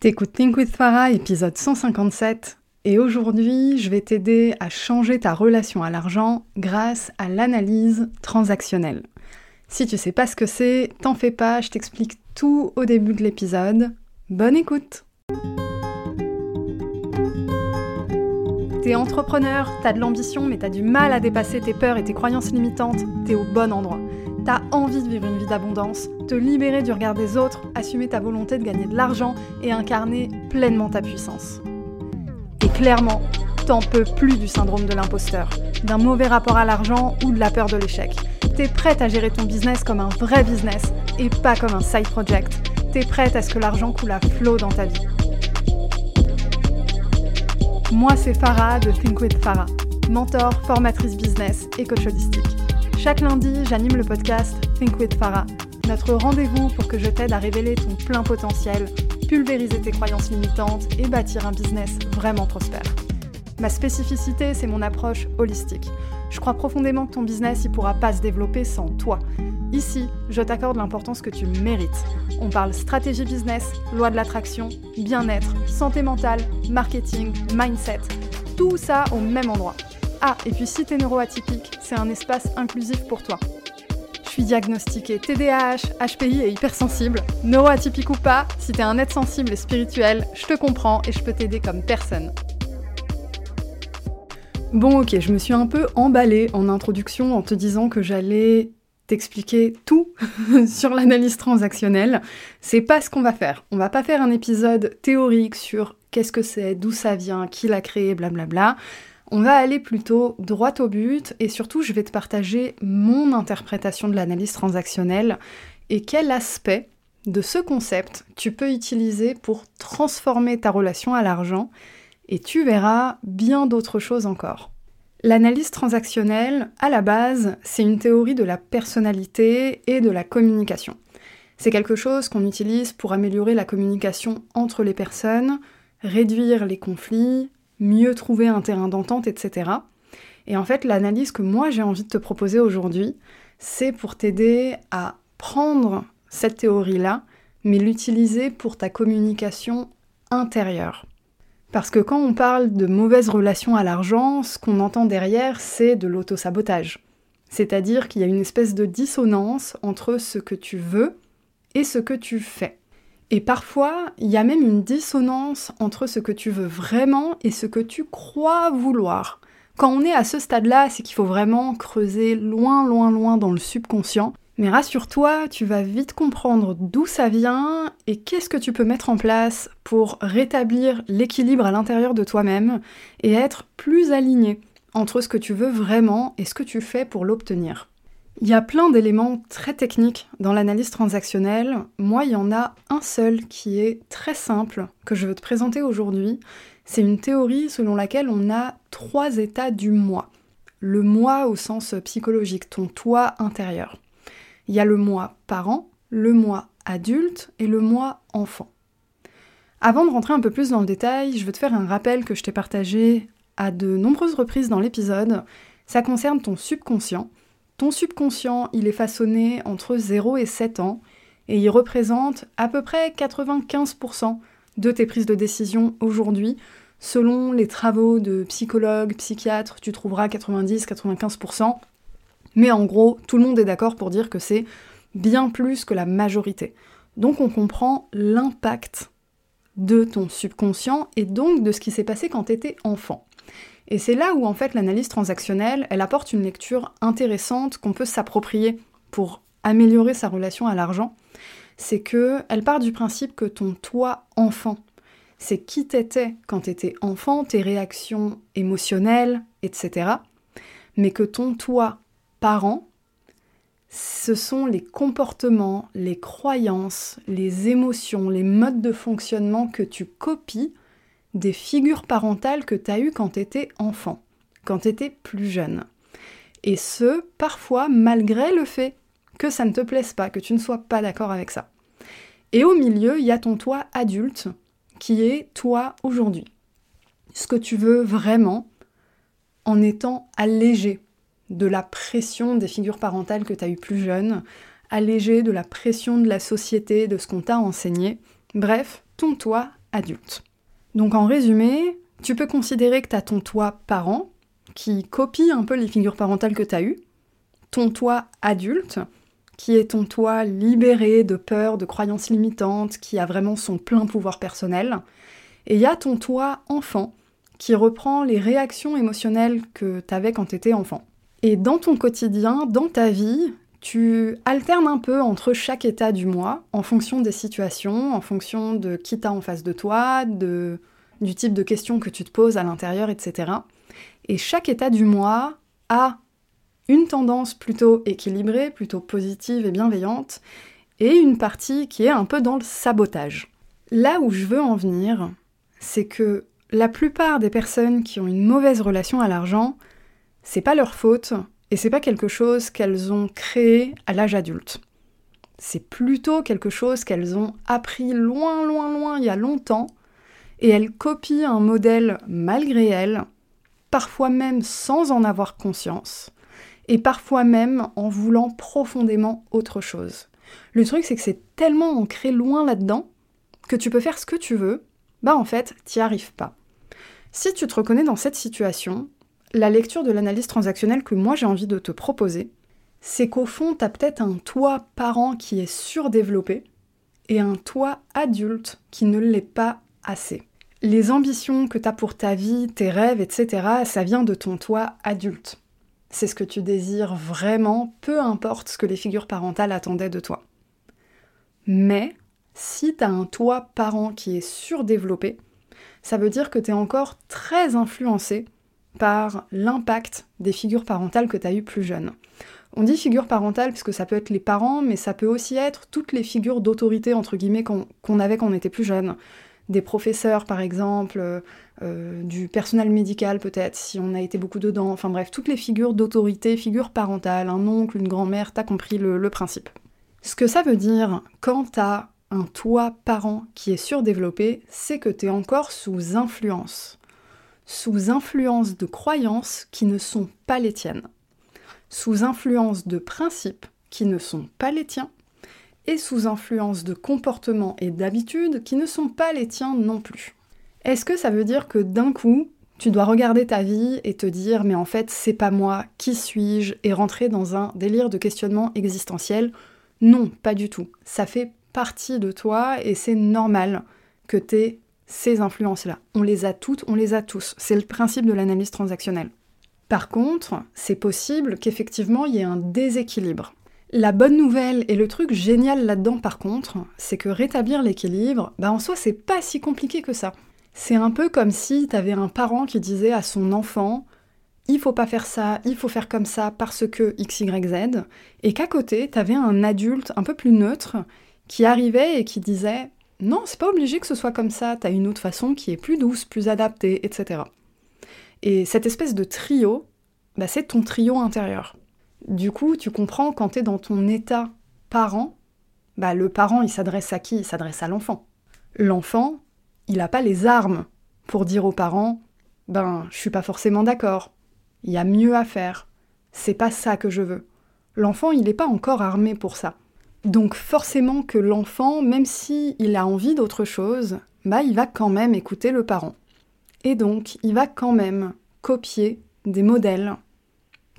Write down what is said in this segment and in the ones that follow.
T'écoutes Think with Farah, épisode 157, et aujourd'hui, je vais t'aider à changer ta relation à l'argent grâce à l'analyse transactionnelle. Si tu sais pas ce que c'est, t'en fais pas, je t'explique tout au début de l'épisode. Bonne écoute T'es entrepreneur, t'as de l'ambition, mais t'as du mal à dépasser tes peurs et tes croyances limitantes, t'es au bon endroit. T'as envie de vivre une vie d'abondance, te libérer du regard des autres, assumer ta volonté de gagner de l'argent et incarner pleinement ta puissance. Et clairement, t'en peux plus du syndrome de l'imposteur, d'un mauvais rapport à l'argent ou de la peur de l'échec. T'es prête à gérer ton business comme un vrai business et pas comme un side project. T'es prête à ce que l'argent coule à flot dans ta vie. Moi, c'est Farah de Think with Farah, mentor, formatrice business et coach holistique. Chaque lundi, j'anime le podcast Think with Farah, notre rendez-vous pour que je t'aide à révéler ton plein potentiel, pulvériser tes croyances limitantes et bâtir un business vraiment prospère. Ma spécificité, c'est mon approche holistique. Je crois profondément que ton business ne pourra pas se développer sans toi. Ici, je t'accorde l'importance que tu mérites. On parle stratégie business, loi de l'attraction, bien-être, santé mentale, marketing, mindset, tout ça au même endroit. Ah, et puis si t'es neuroatypique, c'est un espace inclusif pour toi. Je suis diagnostiquée TDAH, HPI et hypersensible. Neuroatypique ou pas, si t'es un être sensible et spirituel, je te comprends et je peux t'aider comme personne. Bon ok, je me suis un peu emballée en introduction en te disant que j'allais t'expliquer tout sur l'analyse transactionnelle. C'est pas ce qu'on va faire. On va pas faire un épisode théorique sur qu'est-ce que c'est, d'où ça vient, qui l'a créé, blablabla. On va aller plutôt droit au but et surtout je vais te partager mon interprétation de l'analyse transactionnelle et quel aspect de ce concept tu peux utiliser pour transformer ta relation à l'argent et tu verras bien d'autres choses encore. L'analyse transactionnelle, à la base, c'est une théorie de la personnalité et de la communication. C'est quelque chose qu'on utilise pour améliorer la communication entre les personnes, réduire les conflits, mieux trouver un terrain d'entente, etc. Et en fait, l'analyse que moi j'ai envie de te proposer aujourd'hui, c'est pour t'aider à prendre cette théorie-là, mais l'utiliser pour ta communication intérieure. Parce que quand on parle de mauvaise relation à l'argent, ce qu'on entend derrière, c'est de l'autosabotage. C'est-à-dire qu'il y a une espèce de dissonance entre ce que tu veux et ce que tu fais. Et parfois, il y a même une dissonance entre ce que tu veux vraiment et ce que tu crois vouloir. Quand on est à ce stade-là, c'est qu'il faut vraiment creuser loin, loin, loin dans le subconscient. Mais rassure-toi, tu vas vite comprendre d'où ça vient et qu'est-ce que tu peux mettre en place pour rétablir l'équilibre à l'intérieur de toi-même et être plus aligné entre ce que tu veux vraiment et ce que tu fais pour l'obtenir. Il y a plein d'éléments très techniques dans l'analyse transactionnelle. Moi, il y en a un seul qui est très simple que je veux te présenter aujourd'hui. C'est une théorie selon laquelle on a trois états du moi. Le moi au sens psychologique, ton toi intérieur. Il y a le moi parent, le moi adulte et le moi enfant. Avant de rentrer un peu plus dans le détail, je veux te faire un rappel que je t'ai partagé à de nombreuses reprises dans l'épisode. Ça concerne ton subconscient ton subconscient, il est façonné entre 0 et 7 ans et il représente à peu près 95% de tes prises de décision aujourd'hui. Selon les travaux de psychologues, psychiatres, tu trouveras 90-95%. Mais en gros, tout le monde est d'accord pour dire que c'est bien plus que la majorité. Donc on comprend l'impact de ton subconscient et donc de ce qui s'est passé quand tu étais enfant. Et c'est là où en fait l'analyse transactionnelle, elle apporte une lecture intéressante qu'on peut s'approprier pour améliorer sa relation à l'argent. C'est que elle part du principe que ton toi enfant, c'est qui t'étais quand t'étais enfant, tes réactions émotionnelles, etc. Mais que ton toi parent, ce sont les comportements, les croyances, les émotions, les modes de fonctionnement que tu copies des figures parentales que tu as eues quand tu étais enfant, quand tu étais plus jeune. Et ce, parfois, malgré le fait que ça ne te plaise pas, que tu ne sois pas d'accord avec ça. Et au milieu, il y a ton toi adulte, qui est toi aujourd'hui. Ce que tu veux vraiment en étant allégé de la pression des figures parentales que tu as eues plus jeune, allégé de la pression de la société, de ce qu'on t'a enseigné. Bref, ton toi adulte. Donc en résumé, tu peux considérer que tu as ton toi parent, qui copie un peu les figures parentales que tu as eues, ton toi adulte, qui est ton toi libéré de peur, de croyances limitantes, qui a vraiment son plein pouvoir personnel, et il y a ton toi enfant, qui reprend les réactions émotionnelles que tu avais quand tu étais enfant. Et dans ton quotidien, dans ta vie, tu alternes un peu entre chaque état du moi en fonction des situations, en fonction de qui t'as en face de toi, du type de questions que tu te poses à l'intérieur, etc. Et chaque état du moi a une tendance plutôt équilibrée, plutôt positive et bienveillante, et une partie qui est un peu dans le sabotage. Là où je veux en venir, c'est que la plupart des personnes qui ont une mauvaise relation à l'argent, c'est pas leur faute et c'est pas quelque chose qu'elles ont créé à l'âge adulte. C'est plutôt quelque chose qu'elles ont appris loin, loin, loin il y a longtemps et elles copient un modèle malgré elles, parfois même sans en avoir conscience et parfois même en voulant profondément autre chose. Le truc, c'est que c'est tellement ancré loin là-dedans que tu peux faire ce que tu veux, bah en fait, t'y arrives pas. Si tu te reconnais dans cette situation, la lecture de l'analyse transactionnelle que moi j'ai envie de te proposer, c'est qu'au fond, tu as peut-être un toi parent qui est surdéveloppé et un toi adulte qui ne l'est pas assez. Les ambitions que tu as pour ta vie, tes rêves, etc., ça vient de ton toi adulte. C'est ce que tu désires vraiment, peu importe ce que les figures parentales attendaient de toi. Mais si tu as un toi parent qui est surdéveloppé, ça veut dire que tu es encore très influencé par l'impact des figures parentales que tu as eues plus jeune. On dit figure parentale puisque ça peut être les parents, mais ça peut aussi être toutes les figures d'autorité, entre guillemets, qu'on avait quand on était plus jeune. Des professeurs, par exemple, euh, du personnel médical, peut-être, si on a été beaucoup dedans. Enfin bref, toutes les figures d'autorité, figures parentales, un oncle, une grand-mère, t'as compris le, le principe. Ce que ça veut dire quand t'as un toi parent qui est surdéveloppé, c'est que t'es encore sous influence sous influence de croyances qui ne sont pas les tiennes, sous influence de principes qui ne sont pas les tiens, et sous influence de comportements et d'habitudes qui ne sont pas les tiens non plus. Est-ce que ça veut dire que d'un coup, tu dois regarder ta vie et te dire mais en fait c'est pas moi, qui suis-je et rentrer dans un délire de questionnement existentiel? Non, pas du tout. Ça fait partie de toi et c'est normal que t'aies ces influences-là. On les a toutes, on les a tous. C'est le principe de l'analyse transactionnelle. Par contre, c'est possible qu'effectivement il y ait un déséquilibre. La bonne nouvelle et le truc génial là-dedans par contre, c'est que rétablir l'équilibre, bah en soi c'est pas si compliqué que ça. C'est un peu comme si t'avais un parent qui disait à son enfant il faut pas faire ça, il faut faire comme ça parce que X, Y, Z, et qu'à côté, t'avais un adulte un peu plus neutre qui arrivait et qui disait non, c'est pas obligé que ce soit comme ça, t'as une autre façon qui est plus douce, plus adaptée, etc. Et cette espèce de trio, bah, c'est ton trio intérieur. Du coup, tu comprends quand t'es dans ton état parent, bah, le parent, il s'adresse à qui? Il s'adresse à l'enfant. L'enfant, il n'a pas les armes pour dire aux parents Ben, je suis pas forcément d'accord, il y a mieux à faire, c'est pas ça que je veux. L'enfant, il n'est pas encore armé pour ça. Donc forcément que l'enfant, même s'il il a envie d'autre chose, bah il va quand même écouter le parent. Et donc il va quand même copier des modèles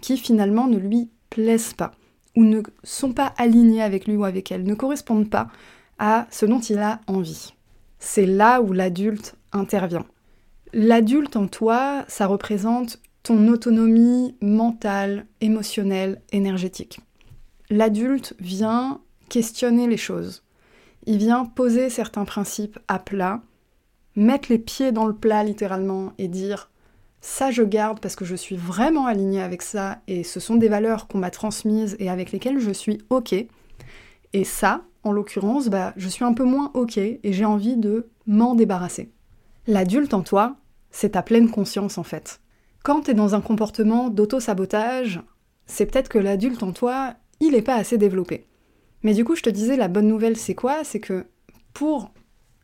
qui finalement ne lui plaisent pas ou ne sont pas alignés avec lui ou avec elle, ne correspondent pas à ce dont il a envie. C'est là où l'adulte intervient. L'adulte en toi, ça représente ton autonomie mentale, émotionnelle, énergétique. L'adulte vient questionner les choses. Il vient poser certains principes à plat, mettre les pieds dans le plat littéralement et dire ça je garde parce que je suis vraiment alignée avec ça et ce sont des valeurs qu'on m'a transmises et avec lesquelles je suis ok. Et ça, en l'occurrence, bah, je suis un peu moins ok et j'ai envie de m'en débarrasser. L'adulte en toi, c'est ta pleine conscience en fait. Quand tu es dans un comportement d'auto-sabotage, c'est peut-être que l'adulte en toi, il n'est pas assez développé. Mais du coup, je te disais, la bonne nouvelle, c'est quoi? C'est que pour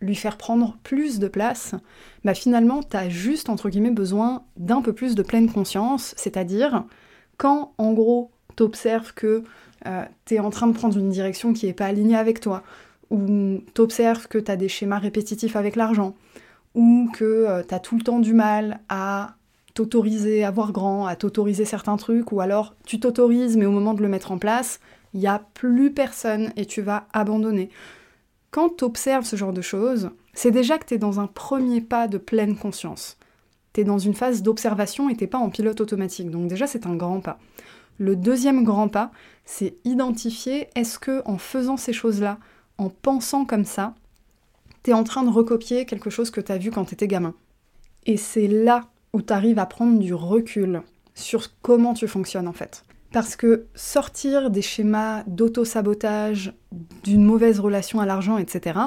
lui faire prendre plus de place, bah finalement, t'as juste, entre guillemets, besoin d'un peu plus de pleine conscience, c'est-à-dire quand, en gros, t'observes que euh, t'es en train de prendre une direction qui n'est pas alignée avec toi, ou t'observes que tu as des schémas répétitifs avec l'argent, ou que euh, tu as tout le temps du mal à t'autoriser à voir grand, à t'autoriser certains trucs, ou alors tu t'autorises mais au moment de le mettre en place, il n'y a plus personne et tu vas abandonner. Quand tu observes ce genre de choses, c'est déjà que tu es dans un premier pas de pleine conscience. Tu es dans une phase d'observation et t'es pas en pilote automatique. Donc déjà c'est un grand pas. Le deuxième grand pas, c'est identifier est-ce que en faisant ces choses-là, en pensant comme ça, tu es en train de recopier quelque chose que tu as vu quand tu étais gamin. Et c'est là où tu arrives à prendre du recul sur comment tu fonctionnes en fait. Parce que sortir des schémas d'auto-sabotage, d'une mauvaise relation à l'argent, etc.,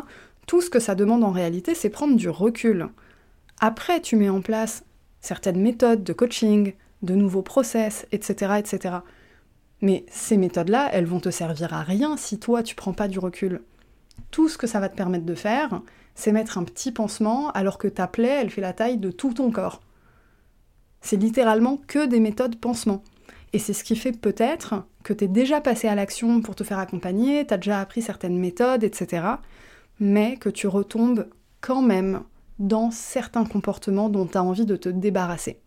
tout ce que ça demande en réalité, c'est prendre du recul. Après, tu mets en place certaines méthodes de coaching, de nouveaux process, etc., etc. Mais ces méthodes-là, elles vont te servir à rien si toi, tu prends pas du recul. Tout ce que ça va te permettre de faire, c'est mettre un petit pansement alors que ta plaie, elle fait la taille de tout ton corps. C'est littéralement que des méthodes pansement. Et c'est ce qui fait peut-être que tu es déjà passé à l'action pour te faire accompagner, tu as déjà appris certaines méthodes, etc. Mais que tu retombes quand même dans certains comportements dont tu as envie de te débarrasser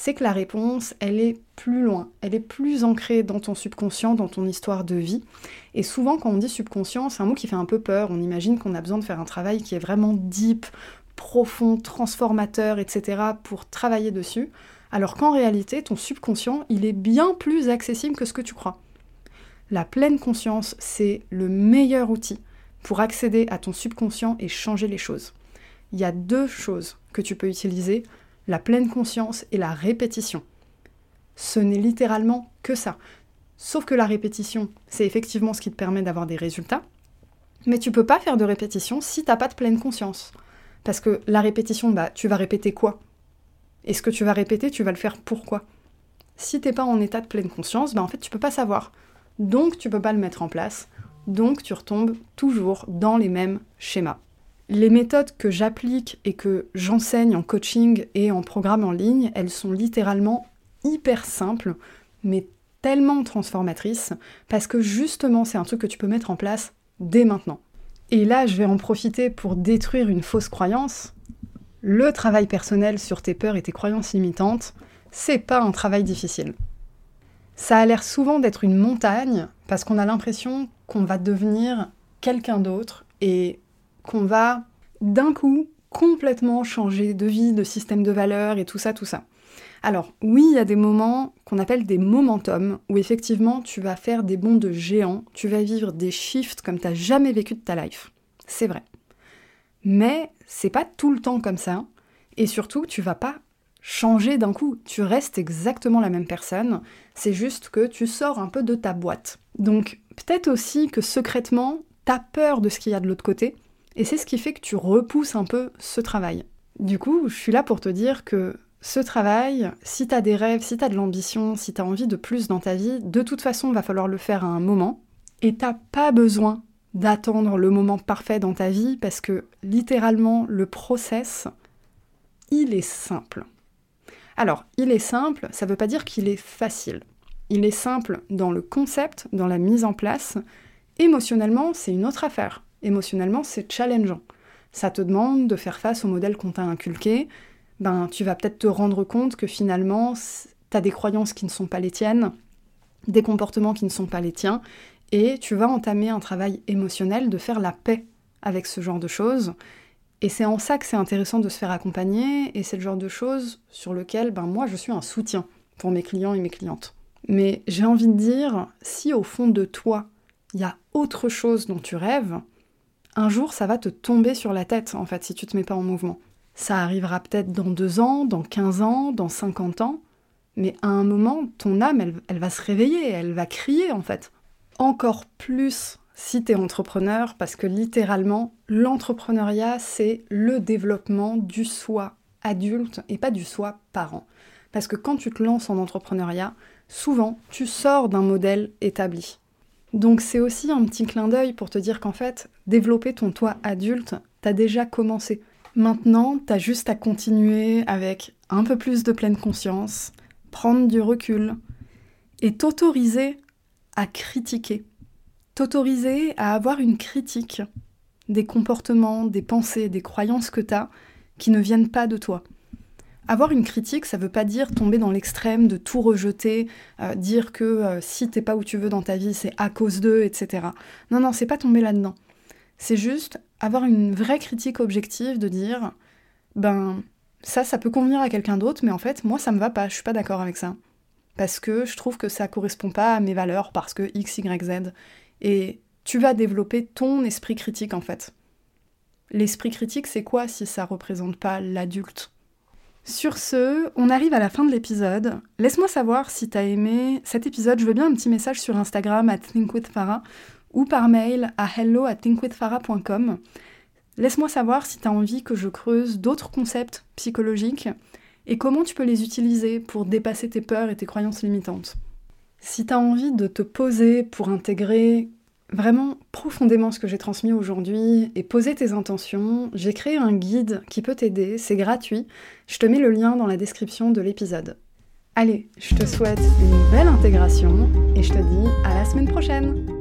c'est que la réponse, elle est plus loin, elle est plus ancrée dans ton subconscient, dans ton histoire de vie. Et souvent, quand on dit subconscient, c'est un mot qui fait un peu peur. On imagine qu'on a besoin de faire un travail qui est vraiment deep, profond, transformateur, etc. pour travailler dessus. Alors qu'en réalité, ton subconscient, il est bien plus accessible que ce que tu crois. La pleine conscience, c'est le meilleur outil pour accéder à ton subconscient et changer les choses. Il y a deux choses que tu peux utiliser la pleine conscience et la répétition. Ce n'est littéralement que ça. Sauf que la répétition, c'est effectivement ce qui te permet d'avoir des résultats, mais tu peux pas faire de répétition si t'as pas de pleine conscience. Parce que la répétition, bah, tu vas répéter quoi? Et ce que tu vas répéter, tu vas le faire pourquoi Si t'es pas en état de pleine conscience, bah en fait tu peux pas savoir. Donc tu peux pas le mettre en place. Donc tu retombes toujours dans les mêmes schémas. Les méthodes que j'applique et que j'enseigne en coaching et en programme en ligne, elles sont littéralement hyper simples, mais tellement transformatrices, parce que justement c'est un truc que tu peux mettre en place dès maintenant. Et là, je vais en profiter pour détruire une fausse croyance. Le travail personnel sur tes peurs et tes croyances limitantes, c'est pas un travail difficile. Ça a l'air souvent d'être une montagne parce qu'on a l'impression qu'on va devenir quelqu'un d'autre et qu'on va d'un coup complètement changer de vie, de système de valeurs et tout ça, tout ça. Alors oui, il y a des moments qu'on appelle des momentum, où effectivement tu vas faire des bonds de géant, tu vas vivre des shifts comme tu n'as jamais vécu de ta life. C'est vrai. Mais c'est pas tout le temps comme ça, et surtout tu vas pas changer d'un coup, tu restes exactement la même personne, c'est juste que tu sors un peu de ta boîte. Donc peut-être aussi que secrètement, t'as peur de ce qu'il y a de l'autre côté, et c'est ce qui fait que tu repousses un peu ce travail. Du coup, je suis là pour te dire que ce travail, si t'as des rêves, si t'as de l'ambition, si t'as envie de plus dans ta vie, de toute façon, va falloir le faire à un moment. Et t'as pas besoin d'attendre le moment parfait dans ta vie parce que littéralement, le process, il est simple. Alors, il est simple, ça veut pas dire qu'il est facile. Il est simple dans le concept, dans la mise en place. Émotionnellement, c'est une autre affaire émotionnellement, c'est challengeant. Ça te demande de faire face au modèle qu'on t'a inculqué. Ben, tu vas peut-être te rendre compte que finalement, tu as des croyances qui ne sont pas les tiennes, des comportements qui ne sont pas les tiens, et tu vas entamer un travail émotionnel de faire la paix avec ce genre de choses. Et c'est en ça que c'est intéressant de se faire accompagner, et c'est le genre de choses sur lequel ben, moi je suis un soutien pour mes clients et mes clientes. Mais j'ai envie de dire, si au fond de toi, il y a autre chose dont tu rêves, un jour ça va te tomber sur la tête en fait si tu te mets pas en mouvement. Ça arrivera peut-être dans deux ans, dans 15 ans, dans 50 ans, mais à un moment, ton âme, elle, elle va se réveiller, elle va crier en fait. Encore plus si tu es entrepreneur, parce que littéralement, l'entrepreneuriat, c'est le développement du soi adulte et pas du soi parent. Parce que quand tu te lances en entrepreneuriat, souvent, tu sors d'un modèle établi. Donc c'est aussi un petit clin d'œil pour te dire qu'en fait, développer ton toi adulte, t'as déjà commencé. Maintenant, t'as juste à continuer avec un peu plus de pleine conscience, prendre du recul et t'autoriser critiquer, T'autoriser à avoir une critique des comportements, des pensées, des croyances que t'as qui ne viennent pas de toi. Avoir une critique, ça veut pas dire tomber dans l'extrême de tout rejeter, euh, dire que euh, si t'es pas où tu veux dans ta vie, c'est à cause d'eux, etc. Non, non, c'est pas tomber là-dedans. C'est juste avoir une vraie critique objective de dire, ben, ça, ça peut convenir à quelqu'un d'autre, mais en fait, moi, ça me va pas, je suis pas d'accord avec ça. Parce que je trouve que ça correspond pas à mes valeurs, parce que X, Y, Z. Et tu vas développer ton esprit critique, en fait. L'esprit critique, c'est quoi si ça représente pas l'adulte? Sur ce, on arrive à la fin de l'épisode. Laisse-moi savoir si t'as aimé cet épisode. Je veux bien un petit message sur Instagram à thinkwithfarah ou par mail à hello at thinkwithfarah.com. Laisse-moi savoir si t'as envie que je creuse d'autres concepts psychologiques et comment tu peux les utiliser pour dépasser tes peurs et tes croyances limitantes? Si t'as envie de te poser pour intégrer vraiment profondément ce que j'ai transmis aujourd'hui et poser tes intentions, j'ai créé un guide qui peut t'aider, c'est gratuit, je te mets le lien dans la description de l'épisode. Allez, je te souhaite une belle intégration et je te dis à la semaine prochaine